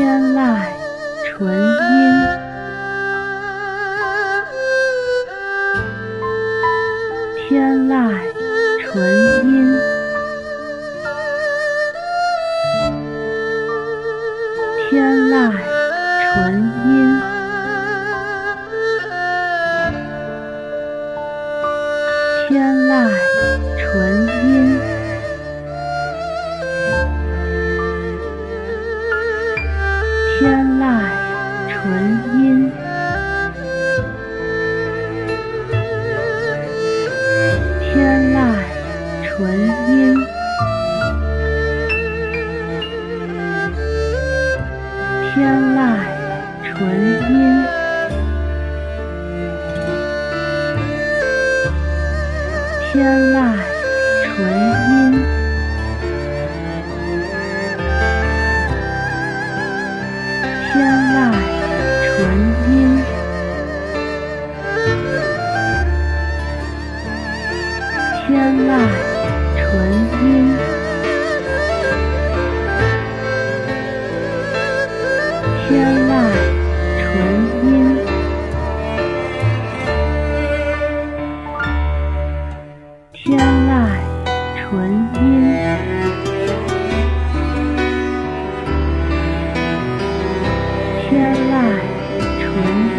天籁纯音天籁纯音天籁纯音天籁纯音天籁，纯音。天籁，纯音。天籁。天籁纯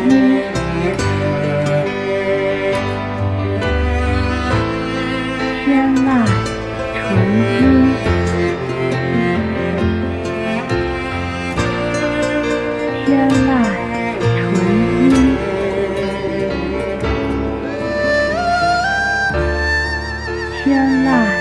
音天籁纯音天籁纯音天籁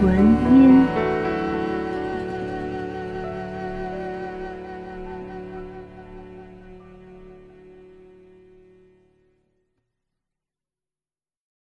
纯音。